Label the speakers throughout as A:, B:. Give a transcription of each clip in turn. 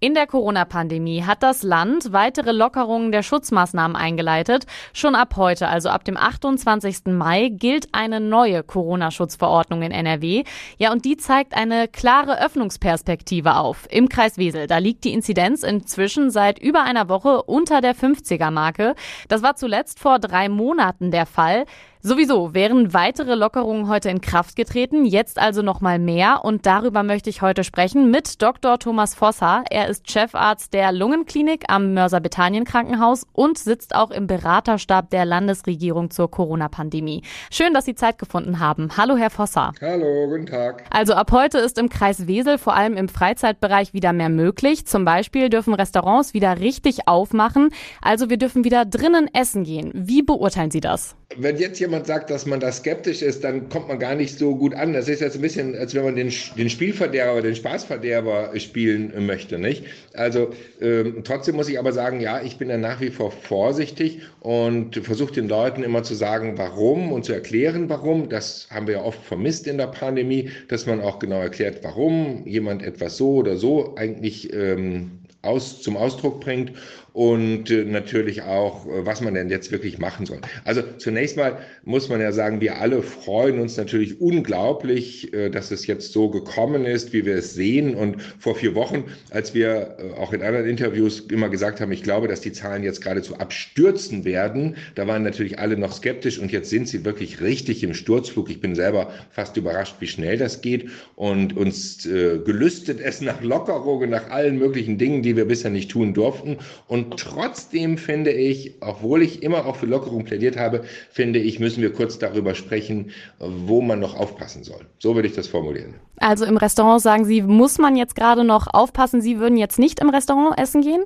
A: In der Corona-Pandemie hat das Land weitere Lockerungen der Schutzmaßnahmen eingeleitet. Schon ab heute, also ab dem 28. Mai, gilt eine neue Corona-Schutzverordnung in NRW. Ja, und die zeigt eine klare Öffnungsperspektive auf. Im Kreis Wesel, da liegt die Inzidenz inzwischen seit über einer Woche unter der 50er-Marke. Das war zuletzt vor drei Monaten der Fall. Sowieso wären weitere Lockerungen heute in Kraft getreten, jetzt also noch mal mehr und darüber möchte ich heute sprechen mit Dr. Thomas Vosser. Er ist Chefarzt der Lungenklinik am Mörser Bethanien Krankenhaus und sitzt auch im Beraterstab der Landesregierung zur Corona-Pandemie. Schön, dass Sie Zeit gefunden haben. Hallo, Herr Vosser.
B: Hallo, guten Tag.
A: Also ab heute ist im Kreis Wesel vor allem im Freizeitbereich wieder mehr möglich. Zum Beispiel dürfen Restaurants wieder richtig aufmachen. Also wir dürfen wieder drinnen essen gehen. Wie beurteilen Sie das?
B: Wenn jetzt jemand sagt, dass man da skeptisch ist, dann kommt man gar nicht so gut an. Das ist jetzt ein bisschen, als wenn man den, den Spielverderber, den Spaßverderber spielen möchte, nicht? Also ähm, trotzdem muss ich aber sagen, ja, ich bin da nach wie vor vorsichtig und versuche den Leuten immer zu sagen, warum und zu erklären, warum. Das haben wir ja oft vermisst in der Pandemie, dass man auch genau erklärt, warum jemand etwas so oder so eigentlich ähm, aus, zum Ausdruck bringt und äh, natürlich auch, äh, was man denn jetzt wirklich machen soll. Also zunächst mal muss man ja sagen, wir alle freuen uns natürlich unglaublich, äh, dass es jetzt so gekommen ist, wie wir es sehen. Und vor vier Wochen, als wir auch in anderen Interviews immer gesagt haben, ich glaube, dass die Zahlen jetzt geradezu abstürzen werden, da waren natürlich alle noch skeptisch und jetzt sind sie wirklich richtig im Sturzflug. Ich bin selber fast überrascht, wie schnell das geht und uns äh, gelüstet es nach Lockerungen, nach allen möglichen Dingen, die wir bisher nicht tun durften. Und trotzdem finde ich, obwohl ich immer auch für Lockerung plädiert habe, finde ich, müssen wir kurz darüber sprechen, wo man noch aufpassen soll. So würde ich das formulieren.
A: Also im Restaurant sagen Sie, muss man jetzt gerade noch aufpassen, Sie würden jetzt nicht im Restaurant essen gehen?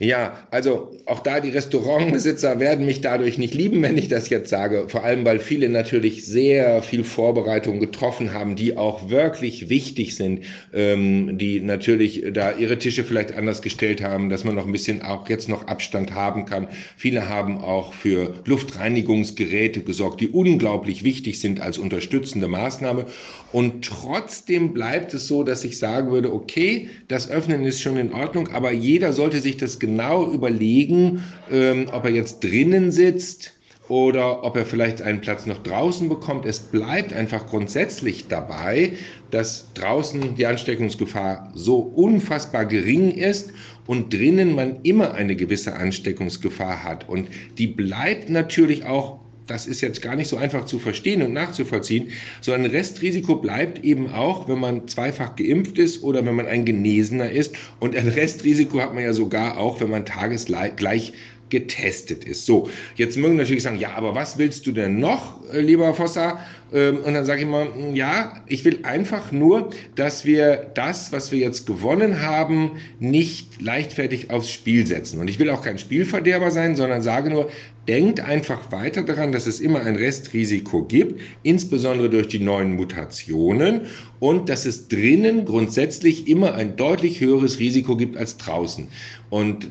B: Ja, also auch da die Restaurantbesitzer werden mich dadurch nicht lieben, wenn ich das jetzt sage. Vor allem, weil viele natürlich sehr viel Vorbereitung getroffen haben, die auch wirklich wichtig sind, ähm, die natürlich da ihre Tische vielleicht anders gestellt haben, dass man noch ein bisschen auch jetzt noch Abstand haben kann. Viele haben auch für Luftreinigungsgeräte gesorgt, die unglaublich wichtig sind als unterstützende Maßnahme. Und trotzdem bleibt es so, dass ich sagen würde, okay, das Öffnen ist schon in Ordnung, aber jeder sollte sich das genau überlegen, ähm, ob er jetzt drinnen sitzt oder ob er vielleicht einen Platz noch draußen bekommt. Es bleibt einfach grundsätzlich dabei, dass draußen die Ansteckungsgefahr so unfassbar gering ist und drinnen man immer eine gewisse Ansteckungsgefahr hat. Und die bleibt natürlich auch das ist jetzt gar nicht so einfach zu verstehen und nachzuvollziehen, so ein Restrisiko bleibt eben auch, wenn man zweifach geimpft ist oder wenn man ein Genesener ist. Und ein Restrisiko hat man ja sogar auch, wenn man tagesgleich getestet ist. So, jetzt mögen natürlich sagen, ja, aber was willst du denn noch, äh, lieber Fossa? Ähm, und dann sage ich mal, hm, ja, ich will einfach nur, dass wir das, was wir jetzt gewonnen haben, nicht leichtfertig aufs Spiel setzen. Und ich will auch kein Spielverderber sein, sondern sage nur, denkt einfach weiter daran, dass es immer ein Restrisiko gibt, insbesondere durch die neuen Mutationen und dass es drinnen grundsätzlich immer ein deutlich höheres Risiko gibt als draußen. Und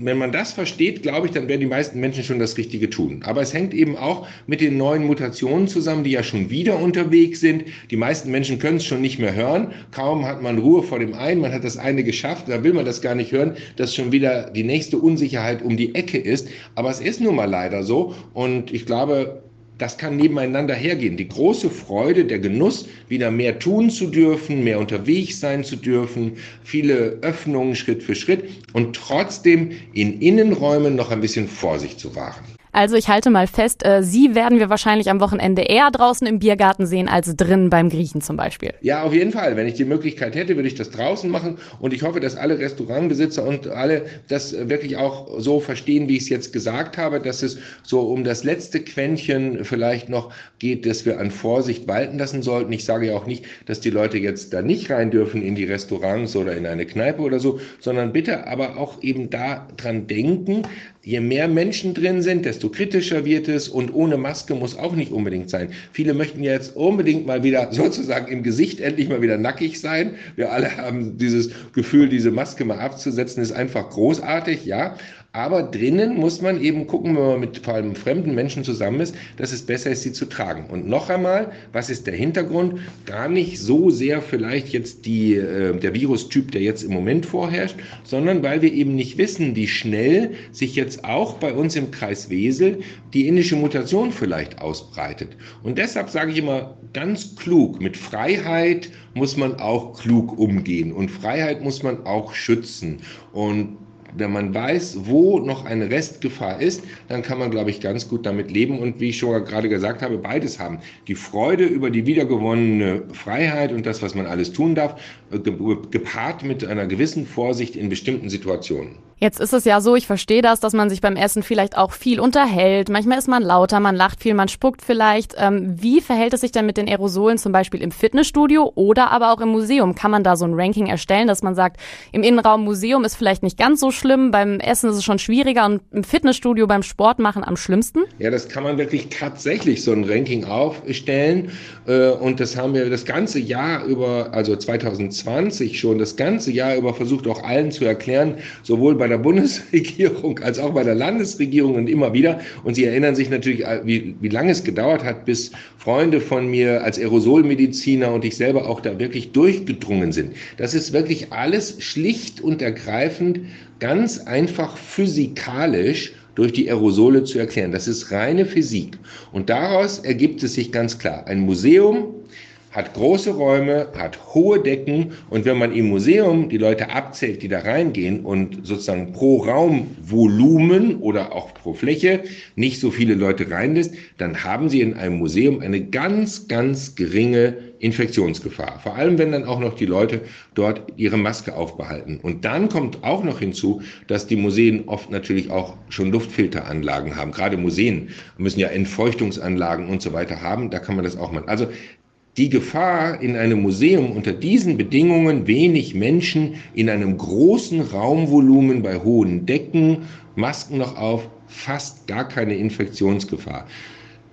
B: wenn man das versteht, glaube ich, dann werden die meisten Menschen schon das Richtige tun. Aber es hängt eben auch mit den neuen Mutationen zusammen, die ja schon wieder unterwegs sind. Die meisten Menschen können es schon nicht mehr hören. Kaum hat man Ruhe vor dem einen, man hat das eine geschafft, da will man das gar nicht hören, dass schon wieder die nächste Unsicherheit um die Ecke ist. Aber es ist nun mal leider so. Und ich glaube, das kann nebeneinander hergehen. Die große Freude, der Genuss, wieder mehr tun zu dürfen, mehr unterwegs sein zu dürfen, viele Öffnungen Schritt für Schritt und trotzdem in Innenräumen noch ein bisschen Vorsicht zu wahren.
A: Also ich halte mal fest, äh, Sie werden wir wahrscheinlich am Wochenende eher draußen im Biergarten sehen als drinnen beim Griechen zum Beispiel.
B: Ja, auf jeden Fall. Wenn ich die Möglichkeit hätte, würde ich das draußen machen. Und ich hoffe, dass alle Restaurantbesitzer und alle das wirklich auch so verstehen, wie ich es jetzt gesagt habe, dass es so um das letzte Quäntchen vielleicht noch geht, dass wir an Vorsicht walten lassen sollten. Ich sage ja auch nicht, dass die Leute jetzt da nicht rein dürfen in die Restaurants oder in eine Kneipe oder so, sondern bitte aber auch eben da dran denken, Je mehr Menschen drin sind, desto kritischer wird es und ohne Maske muss auch nicht unbedingt sein. Viele möchten jetzt unbedingt mal wieder sozusagen im Gesicht endlich mal wieder nackig sein. Wir alle haben dieses Gefühl, diese Maske mal abzusetzen, ist einfach großartig, ja. Aber drinnen muss man eben gucken, wenn man mit vor allem fremden Menschen zusammen ist, dass es besser ist, sie zu tragen. Und noch einmal, was ist der Hintergrund? Gar nicht so sehr vielleicht jetzt die, äh, der Virustyp, der jetzt im Moment vorherrscht, sondern weil wir eben nicht wissen, wie schnell sich jetzt auch bei uns im Kreis Wesel die indische Mutation vielleicht ausbreitet. Und deshalb sage ich immer ganz klug, mit Freiheit muss man auch klug umgehen und Freiheit muss man auch schützen. Und wenn man weiß, wo noch eine Restgefahr ist, dann kann man, glaube ich, ganz gut damit leben und wie ich schon gerade gesagt habe, beides haben. Die Freude über die wiedergewonnene Freiheit und das, was man alles tun darf, äh, gepaart mit einer gewissen Vorsicht in bestimmten Situationen.
A: Jetzt ist es ja so, ich verstehe das, dass man sich beim Essen vielleicht auch viel unterhält. Manchmal ist man lauter, man lacht viel, man spuckt vielleicht. Ähm, wie verhält es sich denn mit den Aerosolen zum Beispiel im Fitnessstudio oder aber auch im Museum? Kann man da so ein Ranking erstellen, dass man sagt, im Innenraum Museum ist vielleicht nicht ganz so schlimm, beim Essen ist es schon schwieriger und im Fitnessstudio beim Sport machen am schlimmsten?
B: Ja, das kann man wirklich tatsächlich so ein Ranking aufstellen. Äh, und das haben wir das ganze Jahr über, also 2020 schon, das ganze Jahr über versucht auch allen zu erklären, sowohl bei der Bundesregierung als auch bei der Landesregierung und immer wieder. Und Sie erinnern sich natürlich, äh, wie, wie lange es gedauert hat, bis Freunde von mir als Aerosolmediziner und ich selber auch da wirklich durchgedrungen sind. Das ist wirklich alles schlicht und ergreifend ganz einfach physikalisch durch die Aerosole zu erklären. Das ist reine Physik. Und daraus ergibt es sich ganz klar. Ein Museum hat große Räume, hat hohe Decken und wenn man im Museum die Leute abzählt, die da reingehen und sozusagen pro Raumvolumen oder auch pro Fläche nicht so viele Leute reinlässt, dann haben sie in einem Museum eine ganz, ganz geringe Infektionsgefahr. Vor allem, wenn dann auch noch die Leute dort ihre Maske aufbehalten. Und dann kommt auch noch hinzu, dass die Museen oft natürlich auch schon Luftfilteranlagen haben. Gerade Museen müssen ja Entfeuchtungsanlagen und so weiter haben. Da kann man das auch machen. Also die Gefahr in einem Museum unter diesen Bedingungen wenig Menschen in einem großen Raumvolumen bei hohen Decken, Masken noch auf, fast gar keine Infektionsgefahr.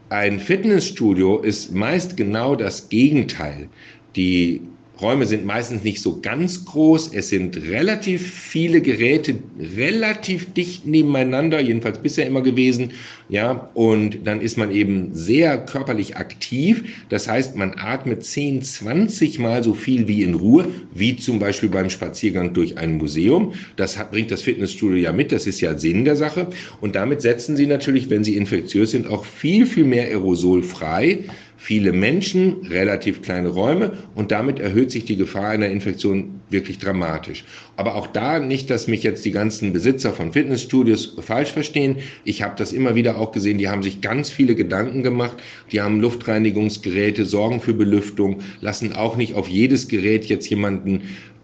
B: Ein Fitnessstudio ist meist genau das Gegenteil. Die Räume sind meistens nicht so ganz groß. Es sind relativ viele Geräte relativ dicht nebeneinander, jedenfalls bisher immer gewesen. Ja, und dann ist man eben sehr körperlich aktiv. Das heißt, man atmet 10, 20 Mal so viel wie in Ruhe, wie zum Beispiel beim Spaziergang durch ein Museum. Das hat, bringt das Fitnessstudio ja mit. Das ist ja Sinn der Sache. Und damit setzen Sie natürlich, wenn Sie infektiös sind, auch viel, viel mehr Aerosol frei viele Menschen, relativ kleine Räume und damit erhöht sich die Gefahr einer Infektion wirklich dramatisch. Aber auch da nicht, dass mich jetzt die ganzen Besitzer von Fitnessstudios falsch verstehen. Ich habe das immer wieder auch gesehen, die haben sich ganz viele Gedanken gemacht, die haben Luftreinigungsgeräte, sorgen für Belüftung, lassen auch nicht auf jedes Gerät jetzt jemanden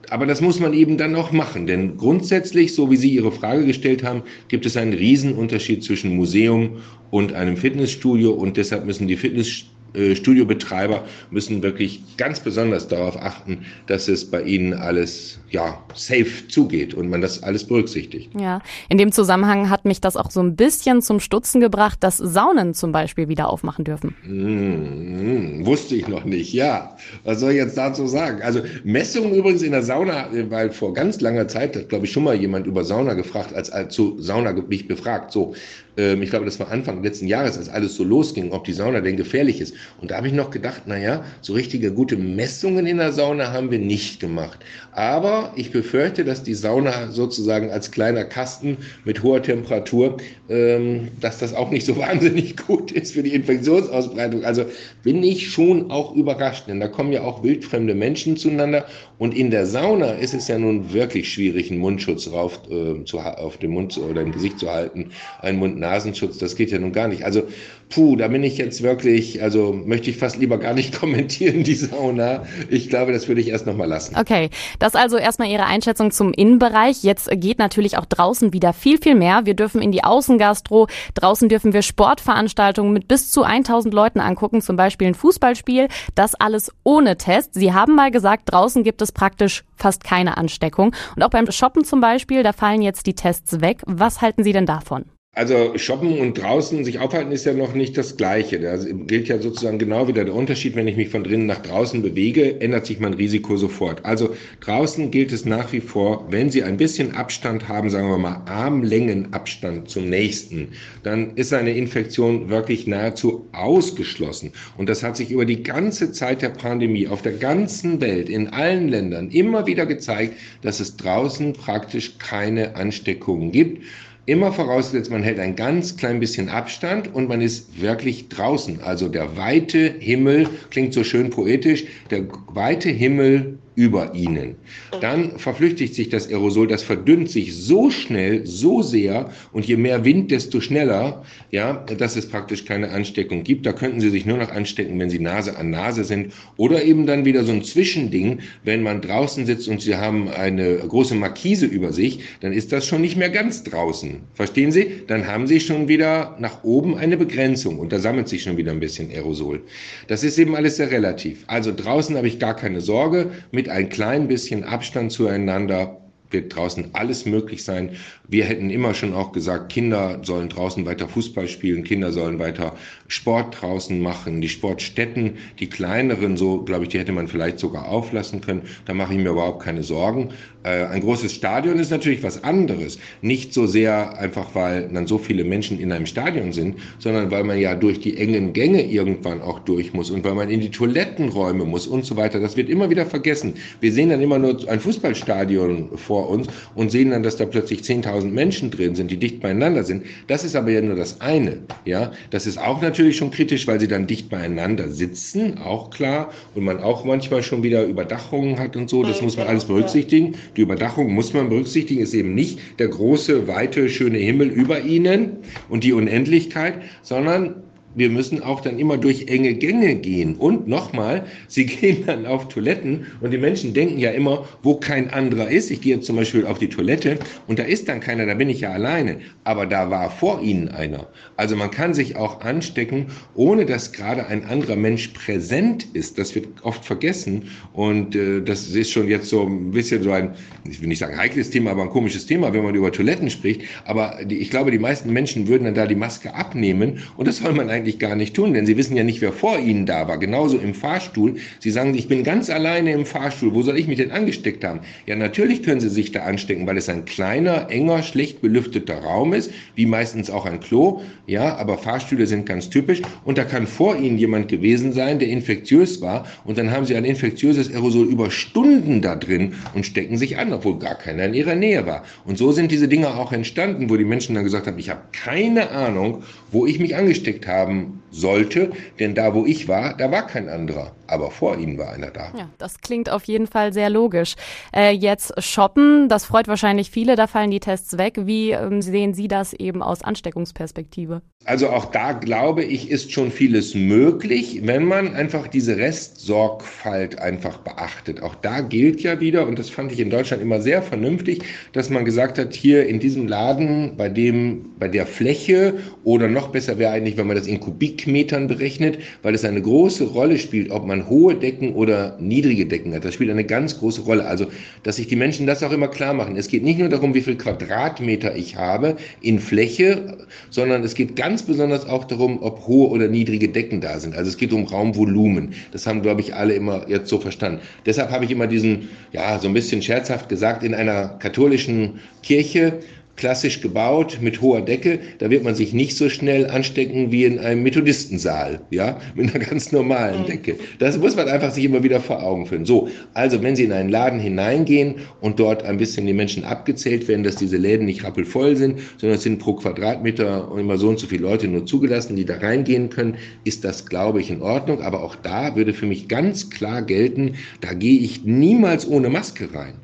B: aber das muss man eben dann auch machen, denn grundsätzlich, so wie Sie Ihre Frage gestellt haben, gibt es einen Riesenunterschied zwischen Museum und einem Fitnessstudio und deshalb müssen die Fitnessstudios äh, Studiobetreiber müssen wirklich ganz besonders darauf achten, dass es bei ihnen alles ja safe zugeht und man das alles berücksichtigt.
A: Ja, in dem Zusammenhang hat mich das auch so ein bisschen zum Stutzen gebracht, dass Saunen zum Beispiel wieder aufmachen dürfen.
B: Hm, wusste ich noch nicht. Ja, was soll ich jetzt dazu sagen? Also Messungen übrigens in der Sauna, weil vor ganz langer Zeit hat, glaube ich, schon mal jemand über Sauna gefragt, als, als zu Sauna mich befragt. So, ich glaube, das war Anfang letzten Jahres, als alles so losging, ob die Sauna denn gefährlich ist. Und da habe ich noch gedacht, naja, so richtige gute Messungen in der Sauna haben wir nicht gemacht. Aber ich befürchte, dass die Sauna sozusagen als kleiner Kasten mit hoher Temperatur, ähm, dass das auch nicht so wahnsinnig gut ist für die Infektionsausbreitung. Also bin ich schon auch überrascht, denn da kommen ja auch wildfremde Menschen zueinander. Und in der Sauna ist es ja nun wirklich schwierig, einen Mundschutz drauf, äh, zu, auf dem Mund oder im Gesicht zu halten, einen Mund-Nasenschutz, das geht ja nun gar nicht. Also puh, da bin ich jetzt wirklich, also möchte ich fast lieber gar nicht kommentieren, die Sauna. Ich glaube, das würde ich erst nochmal lassen.
A: Okay, das also erstmal Ihre Einschätzung zum Innenbereich. Jetzt geht natürlich auch draußen wieder viel, viel mehr. Wir dürfen in die Außengastro. Draußen dürfen wir Sportveranstaltungen mit bis zu 1000 Leuten angucken, zum Beispiel ein Fußballspiel. Das alles ohne Test. Sie haben mal gesagt, draußen gibt es praktisch fast keine Ansteckung. Und auch beim Shoppen zum Beispiel, da fallen jetzt die Tests weg. Was halten Sie denn davon?
B: Also shoppen und draußen sich aufhalten ist ja noch nicht das Gleiche. Da gilt ja sozusagen genau wieder der Unterschied, wenn ich mich von drinnen nach draußen bewege, ändert sich mein Risiko sofort. Also draußen gilt es nach wie vor, wenn Sie ein bisschen Abstand haben, sagen wir mal Armlängenabstand zum nächsten, dann ist eine Infektion wirklich nahezu ausgeschlossen. Und das hat sich über die ganze Zeit der Pandemie auf der ganzen Welt, in allen Ländern immer wieder gezeigt, dass es draußen praktisch keine Ansteckungen gibt. Immer vorausgesetzt, man hält ein ganz klein bisschen Abstand und man ist wirklich draußen. Also der weite Himmel klingt so schön poetisch. Der weite Himmel über ihnen. Dann verflüchtigt sich das Aerosol, das verdünnt sich so schnell, so sehr und je mehr Wind, desto schneller, ja, dass es praktisch keine Ansteckung gibt. Da könnten Sie sich nur noch anstecken, wenn Sie Nase an Nase sind oder eben dann wieder so ein Zwischending, wenn man draußen sitzt und Sie haben eine große Markise über sich, dann ist das schon nicht mehr ganz draußen. Verstehen Sie? Dann haben Sie schon wieder nach oben eine Begrenzung und da sammelt sich schon wieder ein bisschen Aerosol. Das ist eben alles sehr relativ. Also draußen habe ich gar keine Sorge. Mit mit ein klein bisschen Abstand zueinander wird draußen alles möglich sein. Wir hätten immer schon auch gesagt, Kinder sollen draußen weiter Fußball spielen, Kinder sollen weiter Sport draußen machen. Die Sportstätten, die kleineren, so glaube ich, die hätte man vielleicht sogar auflassen können. Da mache ich mir überhaupt keine Sorgen. Äh, ein großes Stadion ist natürlich was anderes. Nicht so sehr einfach, weil dann so viele Menschen in einem Stadion sind, sondern weil man ja durch die engen Gänge irgendwann auch durch muss und weil man in die Toilettenräume muss und so weiter. Das wird immer wieder vergessen. Wir sehen dann immer nur ein Fußballstadion vor uns und sehen dann, dass da plötzlich 10.000 Menschen drin sind, die dicht beieinander sind. Das ist aber ja nur das eine. Ja, das ist auch natürlich schon kritisch, weil sie dann dicht beieinander sitzen, auch klar. Und man auch manchmal schon wieder Überdachungen hat und so. Das muss man alles berücksichtigen. Die Überdachung muss man berücksichtigen, ist eben nicht der große, weite, schöne Himmel über ihnen und die Unendlichkeit, sondern wir müssen auch dann immer durch enge Gänge gehen. Und nochmal, sie gehen dann auf Toiletten und die Menschen denken ja immer, wo kein anderer ist. Ich gehe jetzt zum Beispiel auf die Toilette und da ist dann keiner, da bin ich ja alleine. Aber da war vor ihnen einer. Also man kann sich auch anstecken, ohne dass gerade ein anderer Mensch präsent ist. Das wird oft vergessen und äh, das ist schon jetzt so ein bisschen so ein, ich will nicht sagen heikles Thema, aber ein komisches Thema, wenn man über Toiletten spricht. Aber die, ich glaube, die meisten Menschen würden dann da die Maske abnehmen und das soll man eigentlich eigentlich gar nicht tun, denn sie wissen ja nicht, wer vor ihnen da war. Genauso im Fahrstuhl. Sie sagen, ich bin ganz alleine im Fahrstuhl. Wo soll ich mich denn angesteckt haben? Ja, natürlich können sie sich da anstecken, weil es ein kleiner, enger, schlecht belüfteter Raum ist, wie meistens auch ein Klo. Ja, aber Fahrstühle sind ganz typisch. Und da kann vor ihnen jemand gewesen sein, der infektiös war. Und dann haben sie ein infektiöses Aerosol über Stunden da drin und stecken sich an, obwohl gar keiner in ihrer Nähe war. Und so sind diese Dinge auch entstanden, wo die Menschen dann gesagt haben, ich habe keine Ahnung, wo ich mich angesteckt habe haben sollte, denn da, wo ich war, da war kein anderer, aber vor ihnen war einer da.
A: Ja, das klingt auf jeden Fall sehr logisch. Äh, jetzt shoppen, das freut wahrscheinlich viele, da fallen die Tests weg. Wie ähm, sehen Sie das eben aus Ansteckungsperspektive?
B: Also auch da glaube ich, ist schon vieles möglich, wenn man einfach diese Restsorgfalt einfach beachtet. Auch da gilt ja wieder, und das fand ich in Deutschland immer sehr vernünftig, dass man gesagt hat, hier in diesem Laden, bei dem, bei der Fläche oder noch besser wäre eigentlich, wenn man das in Kubikmetern berechnet, weil es eine große Rolle spielt, ob man hohe Decken oder niedrige Decken hat. Das spielt eine ganz große Rolle. Also, dass sich die Menschen das auch immer klar machen. Es geht nicht nur darum, wie viel Quadratmeter ich habe in Fläche, sondern es geht ganz besonders auch darum, ob hohe oder niedrige Decken da sind. Also es geht um Raumvolumen. Das haben, glaube ich, alle immer jetzt so verstanden. Deshalb habe ich immer diesen, ja, so ein bisschen scherzhaft gesagt, in einer katholischen Kirche klassisch gebaut mit hoher Decke, da wird man sich nicht so schnell anstecken wie in einem Methodistensaal, ja, mit einer ganz normalen mhm. Decke. Das muss man einfach sich immer wieder vor Augen führen. So, also wenn Sie in einen Laden hineingehen und dort ein bisschen die Menschen abgezählt werden, dass diese Läden nicht rappelvoll sind, sondern es sind pro Quadratmeter immer so und so viele Leute nur zugelassen, die da reingehen können, ist das, glaube ich, in Ordnung. Aber auch da würde für mich ganz klar gelten, da gehe ich niemals ohne Maske rein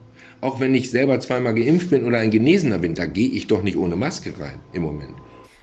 B: auch wenn ich selber zweimal geimpft bin oder ein Genesener bin, da gehe ich doch nicht ohne Maske rein im Moment.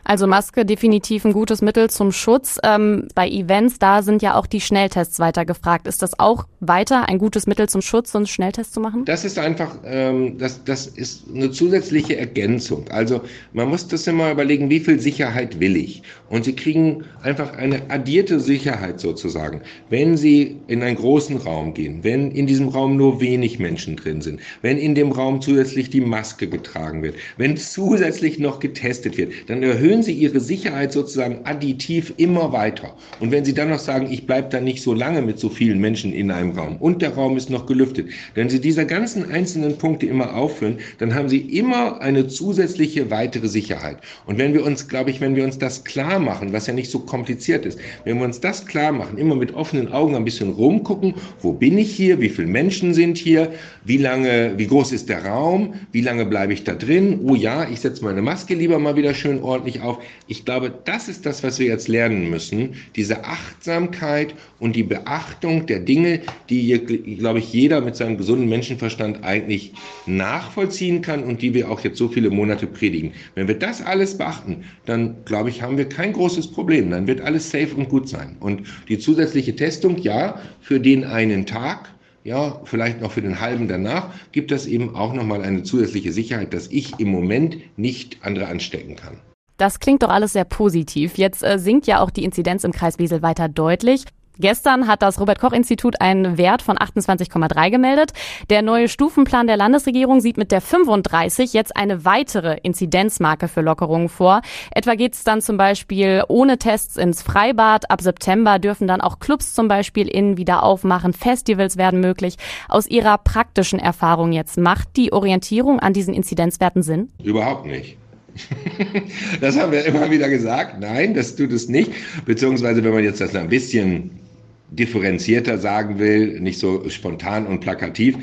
A: Also Maske definitiv ein gutes Mittel zum Schutz. Ähm, bei Events, da sind ja auch die Schnelltests weiter gefragt. Ist das auch weiter ein gutes Mittel zum Schutz, so einen Schnelltest zu machen?
B: Das ist einfach, ähm, das, das ist eine zusätzliche Ergänzung. Also man muss das immer überlegen, wie viel Sicherheit will ich? Und Sie kriegen einfach eine addierte Sicherheit sozusagen, wenn Sie in einen großen Raum gehen, wenn in diesem Raum nur wenig Menschen drin sind, wenn in dem Raum zusätzlich die Maske getragen wird, wenn zusätzlich noch getestet wird, dann erhöhen Sie Ihre Sicherheit sozusagen additiv immer weiter. Und wenn Sie dann noch sagen, ich bleibe da nicht so lange mit so vielen Menschen in einem Raum und der Raum ist noch gelüftet, wenn Sie diese ganzen einzelnen Punkte immer aufführen, dann haben Sie immer eine zusätzliche weitere Sicherheit. Und wenn wir uns, glaube ich, wenn wir uns das klar machen, was ja nicht so kompliziert ist, wenn wir uns das klar machen, immer mit offenen Augen ein bisschen rumgucken, wo bin ich hier, wie viele Menschen sind hier, wie lange, wie groß ist der Raum, wie lange bleibe ich da drin, oh ja, ich setze meine Maske lieber mal wieder schön ordentlich auf. Ich glaube, das ist das, was wir jetzt lernen müssen, diese Achtsamkeit und die Beachtung der Dinge, die, glaube ich, jeder mit seinem gesunden Menschenverstand eigentlich nachvollziehen kann und die wir auch jetzt so viele Monate predigen. Wenn wir das alles beachten, dann, glaube ich, haben wir kein großes Problem. Dann wird alles safe und gut sein. Und die zusätzliche Testung, ja, für den einen Tag, ja, vielleicht noch für den halben danach, gibt das eben auch nochmal eine zusätzliche Sicherheit, dass ich im Moment nicht andere anstecken kann.
A: Das klingt doch alles sehr positiv. Jetzt äh, sinkt ja auch die Inzidenz im Kreis Wesel weiter deutlich. Gestern hat das Robert Koch Institut einen Wert von 28,3 gemeldet. Der neue Stufenplan der Landesregierung sieht mit der 35 jetzt eine weitere Inzidenzmarke für Lockerungen vor. Etwa geht es dann zum Beispiel ohne Tests ins Freibad. Ab September dürfen dann auch Clubs zum Beispiel innen wieder aufmachen. Festivals werden möglich. Aus Ihrer praktischen Erfahrung jetzt macht die Orientierung an diesen Inzidenzwerten Sinn?
B: Überhaupt nicht. Das haben wir immer wieder gesagt. Nein, das tut es nicht. Beziehungsweise, wenn man jetzt das ein bisschen differenzierter sagen will, nicht so spontan und plakativ.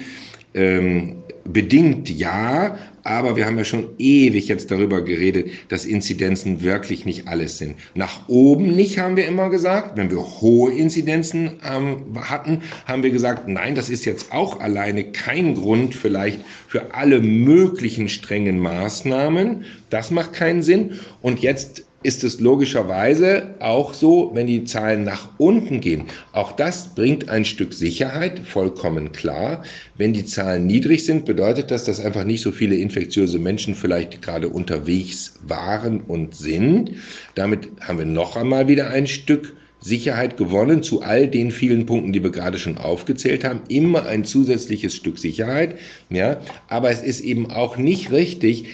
B: Ähm, bedingt ja, aber wir haben ja schon ewig jetzt darüber geredet, dass Inzidenzen wirklich nicht alles sind. Nach oben nicht, haben wir immer gesagt. Wenn wir hohe Inzidenzen ähm, hatten, haben wir gesagt, nein, das ist jetzt auch alleine kein Grund vielleicht für alle möglichen strengen Maßnahmen. Das macht keinen Sinn. Und jetzt ist es logischerweise auch so, wenn die Zahlen nach unten gehen. Auch das bringt ein Stück Sicherheit, vollkommen klar. Wenn die Zahlen niedrig sind, bedeutet das, dass einfach nicht so viele infektiöse Menschen vielleicht gerade unterwegs waren und sind. Damit haben wir noch einmal wieder ein Stück Sicherheit gewonnen zu all den vielen Punkten, die wir gerade schon aufgezählt haben. Immer ein zusätzliches Stück Sicherheit. Ja, aber es ist eben auch nicht richtig,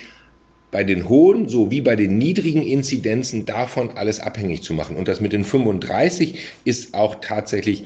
B: bei den hohen sowie bei den niedrigen Inzidenzen davon alles abhängig zu machen. Und das mit den 35 ist auch tatsächlich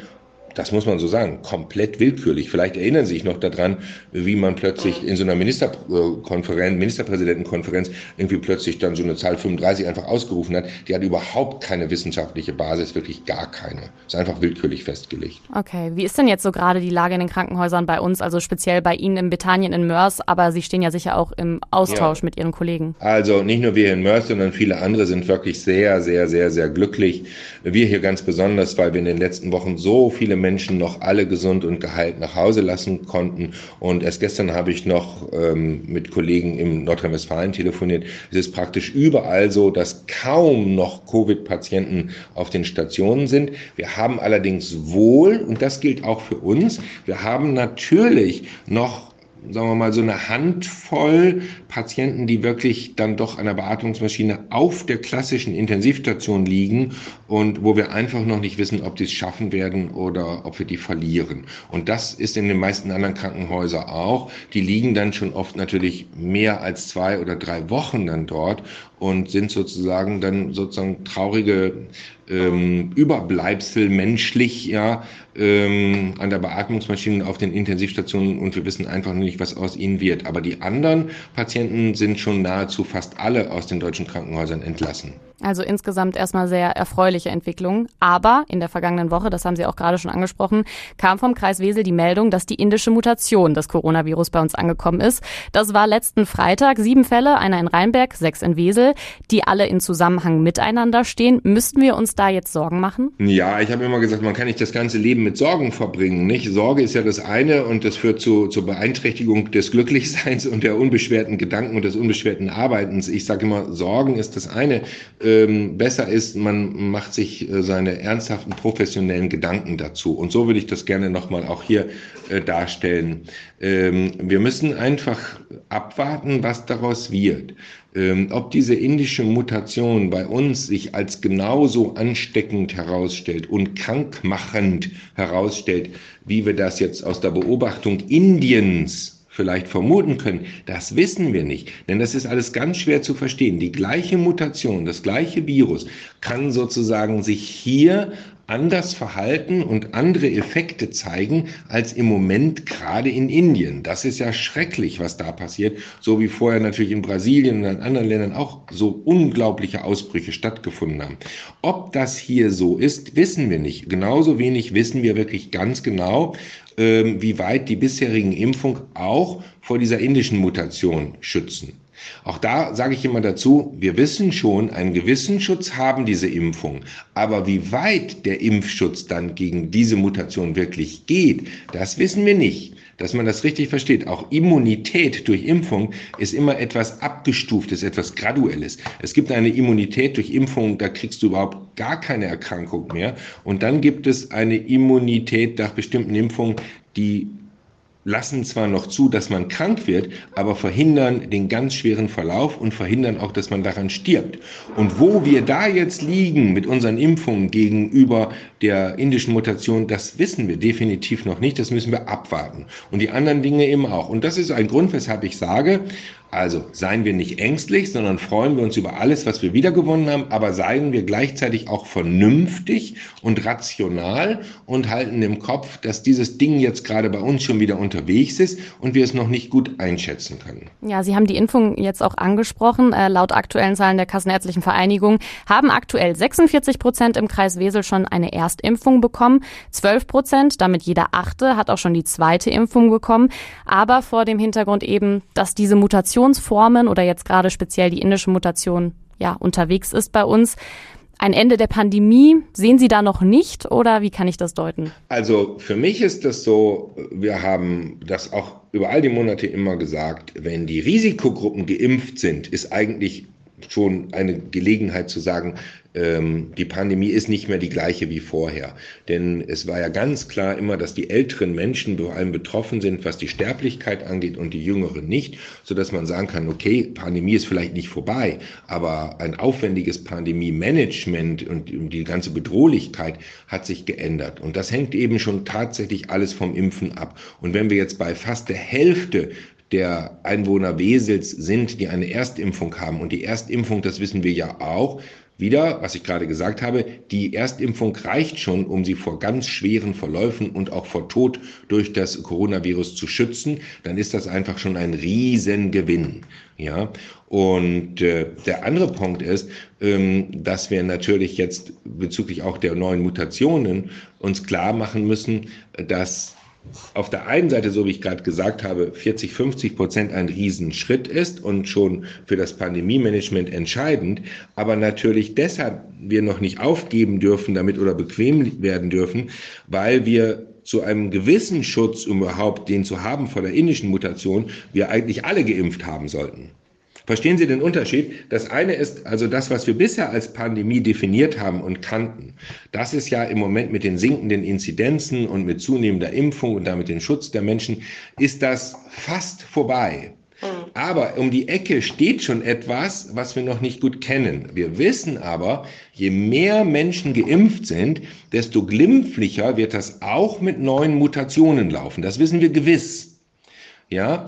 B: das muss man so sagen, komplett willkürlich. Vielleicht erinnern Sie sich noch daran, wie man plötzlich in so einer Ministerkonferenz, Ministerpräsidentenkonferenz irgendwie plötzlich dann so eine Zahl 35 einfach ausgerufen hat. Die hat überhaupt keine wissenschaftliche Basis, wirklich gar keine. Ist einfach willkürlich festgelegt.
A: Okay, wie ist denn jetzt so gerade die Lage in den Krankenhäusern bei uns, also speziell bei Ihnen in Bethanien in Mörs, aber Sie stehen ja sicher auch im Austausch ja. mit Ihren Kollegen.
B: Also nicht nur wir in Mörs, sondern viele andere sind wirklich sehr, sehr, sehr, sehr glücklich. Wir hier ganz besonders, weil wir in den letzten Wochen so viele Menschen noch alle gesund und geheilt nach Hause lassen konnten. Und erst gestern habe ich noch ähm, mit Kollegen im Nordrhein-Westfalen telefoniert. Es ist praktisch überall so, dass kaum noch Covid-Patienten auf den Stationen sind. Wir haben allerdings wohl, und das gilt auch für uns, wir haben natürlich noch sagen wir mal, so eine Handvoll Patienten, die wirklich dann doch an der Beatmungsmaschine auf der klassischen Intensivstation liegen und wo wir einfach noch nicht wissen, ob die es schaffen werden oder ob wir die verlieren. Und das ist in den meisten anderen Krankenhäusern auch. Die liegen dann schon oft natürlich mehr als zwei oder drei Wochen dann dort und sind sozusagen dann sozusagen traurige ähm, Überbleibsel menschlich ja ähm, an der Beatmungsmaschine auf den Intensivstationen und wir wissen einfach nicht, was aus ihnen wird. Aber die anderen Patienten sind schon nahezu fast alle aus den deutschen Krankenhäusern entlassen.
A: Also insgesamt erstmal sehr erfreuliche Entwicklung. Aber in der vergangenen Woche, das haben Sie auch gerade schon angesprochen, kam vom Kreis Wesel die Meldung, dass die indische Mutation des Coronavirus bei uns angekommen ist. Das war letzten Freitag sieben Fälle, einer in Rheinberg, sechs in Wesel, die alle in Zusammenhang miteinander stehen. Müssten wir uns da da jetzt Sorgen machen?
B: Ja, ich habe immer gesagt, man kann nicht das ganze Leben mit Sorgen verbringen. Nicht? Sorge ist ja das eine und das führt zu, zur Beeinträchtigung des Glücklichseins und der unbeschwerten Gedanken und des unbeschwerten Arbeitens. Ich sage immer, Sorgen ist das eine. Ähm, besser ist, man macht sich äh, seine ernsthaften professionellen Gedanken dazu. Und so würde ich das gerne nochmal auch hier äh, darstellen. Ähm, wir müssen einfach abwarten, was daraus wird. Ähm, ob diese indische Mutation bei uns sich als genauso ansteckend herausstellt und krankmachend herausstellt, wie wir das jetzt aus der Beobachtung Indiens vielleicht vermuten können, das wissen wir nicht. Denn das ist alles ganz schwer zu verstehen. Die gleiche Mutation, das gleiche Virus kann sozusagen sich hier anders verhalten und andere Effekte zeigen als im Moment gerade in Indien. Das ist ja schrecklich, was da passiert, so wie vorher natürlich in Brasilien und in anderen Ländern auch so unglaubliche Ausbrüche stattgefunden haben. Ob das hier so ist, wissen wir nicht. Genauso wenig wissen wir wirklich ganz genau, ähm, wie weit die bisherigen Impfungen auch vor dieser indischen Mutation schützen. Auch da sage ich immer dazu, wir wissen schon, einen gewissen Schutz haben diese Impfungen. Aber wie weit der Impfschutz dann gegen diese Mutation wirklich geht, das wissen wir nicht. Dass man das richtig versteht. Auch Immunität durch Impfung ist immer etwas Abgestuftes, etwas Graduelles. Es gibt eine Immunität durch Impfung, da kriegst du überhaupt gar keine Erkrankung mehr. Und dann gibt es eine Immunität nach bestimmten Impfungen, die lassen zwar noch zu, dass man krank wird, aber verhindern den ganz schweren Verlauf und verhindern auch, dass man daran stirbt. Und wo wir da jetzt liegen mit unseren Impfungen gegenüber der indischen Mutation, das wissen wir definitiv noch nicht. Das müssen wir abwarten. Und die anderen Dinge eben auch. Und das ist ein Grund, weshalb ich sage, also seien wir nicht ängstlich, sondern freuen wir uns über alles, was wir wiedergewonnen haben, aber seien wir gleichzeitig auch vernünftig und rational und halten im Kopf, dass dieses Ding jetzt gerade bei uns schon wieder unterwegs ist und wir es noch nicht gut einschätzen können.
A: Ja, Sie haben die Impfung jetzt auch angesprochen. Äh, laut aktuellen Zahlen der Kassenärztlichen Vereinigung haben aktuell 46 Prozent im Kreis Wesel schon eine Erstimpfung bekommen. 12 Prozent, damit jeder Achte, hat auch schon die zweite Impfung bekommen. Aber vor dem Hintergrund eben, dass diese Mutation Mutationsformen oder jetzt gerade speziell die indische Mutation ja unterwegs ist bei uns. Ein Ende der Pandemie sehen Sie da noch nicht oder wie kann ich das deuten?
B: Also für mich ist das so, wir haben das auch über all die Monate immer gesagt, wenn die Risikogruppen geimpft sind, ist eigentlich schon eine Gelegenheit zu sagen, ähm, die Pandemie ist nicht mehr die gleiche wie vorher. Denn es war ja ganz klar immer, dass die älteren Menschen vor allem betroffen sind, was die Sterblichkeit angeht und die jüngeren nicht, so dass man sagen kann, okay, Pandemie ist vielleicht nicht vorbei, aber ein aufwendiges Pandemie-Management und die ganze Bedrohlichkeit hat sich geändert. Und das hängt eben schon tatsächlich alles vom Impfen ab. Und wenn wir jetzt bei fast der Hälfte der Einwohner Wesels sind, die eine Erstimpfung haben. Und die Erstimpfung, das wissen wir ja auch, wieder, was ich gerade gesagt habe, die Erstimpfung reicht schon, um sie vor ganz schweren Verläufen und auch vor Tod durch das Coronavirus zu schützen. Dann ist das einfach schon ein Riesengewinn. Ja, und äh, der andere Punkt ist, ähm, dass wir natürlich jetzt bezüglich auch der neuen Mutationen uns klar machen müssen, dass auf der einen Seite, so wie ich gerade gesagt habe, 40, 50 Prozent ein Riesenschritt ist und schon für das Pandemie-Management entscheidend, aber natürlich deshalb wir noch nicht aufgeben dürfen damit oder bequem werden dürfen, weil wir zu einem gewissen Schutz, um überhaupt den zu haben vor der indischen Mutation, wir eigentlich alle geimpft haben sollten. Verstehen Sie den Unterschied? Das eine ist also das, was wir bisher als Pandemie definiert haben und kannten. Das ist ja im Moment mit den sinkenden Inzidenzen und mit zunehmender Impfung und damit dem Schutz der Menschen, ist das fast vorbei. Mhm. Aber um die Ecke steht schon etwas, was wir noch nicht gut kennen. Wir wissen aber, je mehr Menschen geimpft sind, desto glimpflicher wird das auch mit neuen Mutationen laufen. Das wissen wir gewiss. Ja,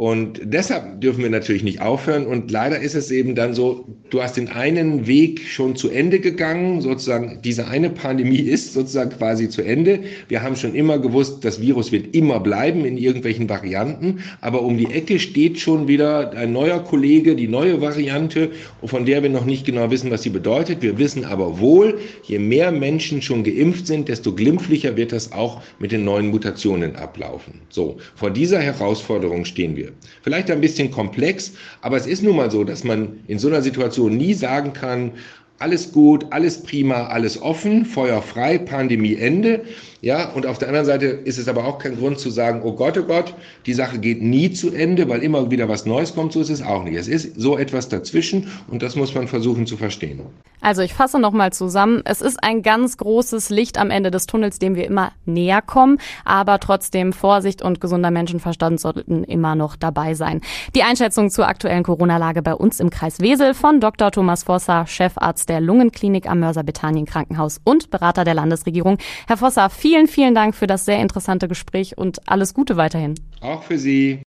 B: und deshalb dürfen wir natürlich nicht aufhören. Und leider ist es eben dann so, du hast den einen Weg schon zu Ende gegangen, sozusagen diese eine Pandemie ist sozusagen quasi zu Ende. Wir haben schon immer gewusst, das Virus wird immer bleiben in irgendwelchen Varianten. Aber um die Ecke steht schon wieder ein neuer Kollege, die neue Variante, von der wir noch nicht genau wissen, was sie bedeutet. Wir wissen aber wohl, je mehr Menschen schon geimpft sind, desto glimpflicher wird das auch mit den neuen Mutationen ablaufen. So, vor dieser Herausforderung stehen wir. Vielleicht ein bisschen komplex, aber es ist nun mal so, dass man in so einer Situation nie sagen kann, alles gut, alles prima, alles offen, feuerfrei, Pandemie Ende. Ja, und auf der anderen Seite ist es aber auch kein Grund zu sagen, oh Gott, oh Gott, die Sache geht nie zu Ende, weil immer wieder was Neues kommt. So ist es auch nicht. Es ist so etwas dazwischen und das muss man versuchen zu verstehen.
A: Also ich fasse nochmal zusammen. Es ist ein ganz großes Licht am Ende des Tunnels, dem wir immer näher kommen. Aber trotzdem Vorsicht und gesunder Menschenverstand sollten immer noch dabei sein. Die Einschätzung zur aktuellen Corona-Lage bei uns im Kreis Wesel von Dr. Thomas Vosser, Chefarzt der Lungenklinik am Mörser Bethanien Krankenhaus und Berater der Landesregierung. Herr Vosser, vielen, vielen Dank für das sehr interessante Gespräch und alles Gute weiterhin.
B: Auch für Sie.